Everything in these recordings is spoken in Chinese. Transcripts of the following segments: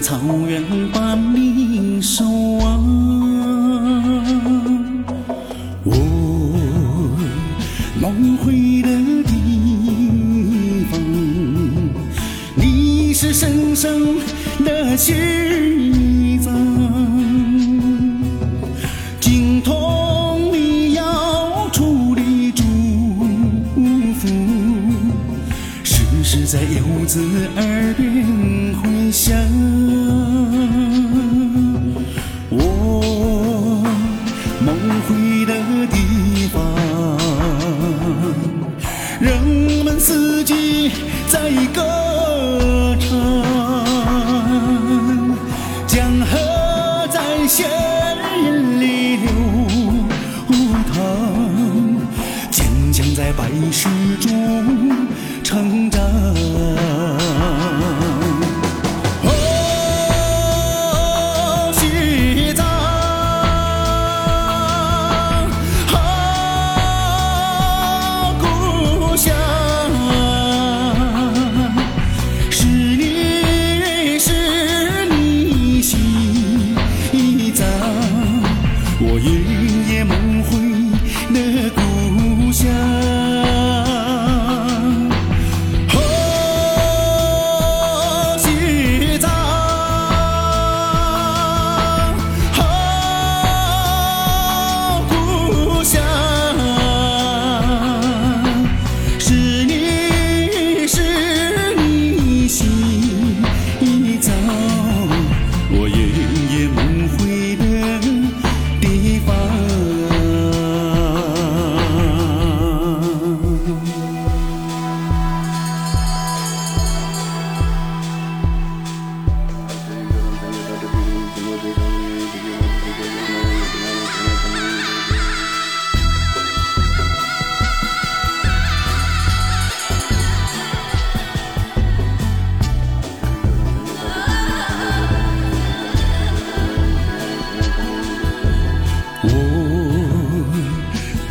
草原把你守望，我梦回的地方，你是神圣的西藏，精通你要处的祝福，时时在游子耳边。想，我梦回的地方，人们四季在歌唱，江河在心里流淌，坚强在白石中。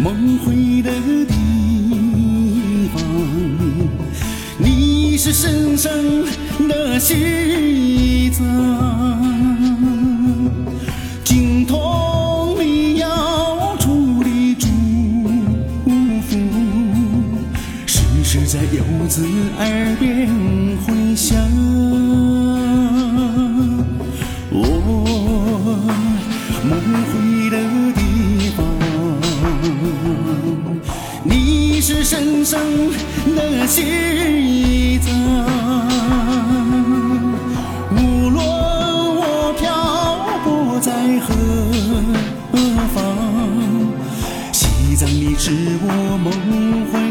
光辉的地方你是神圣的西藏。生生的西藏无论我漂泊在何方西藏你是我梦魂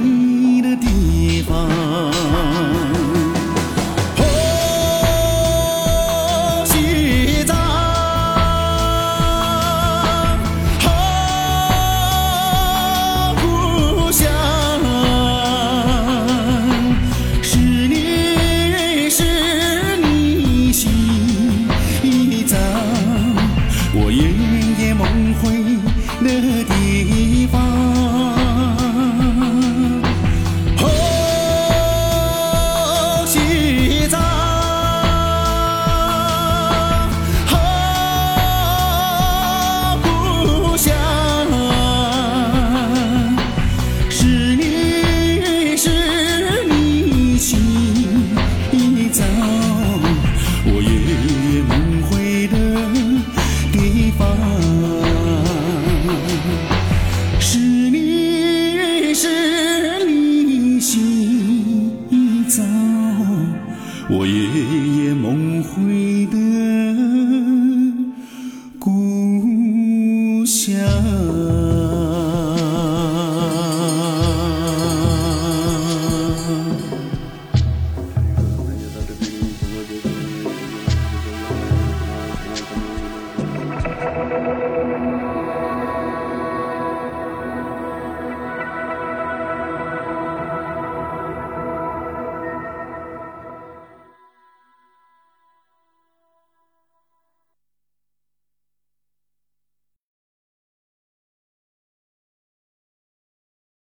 我夜夜梦回的故乡。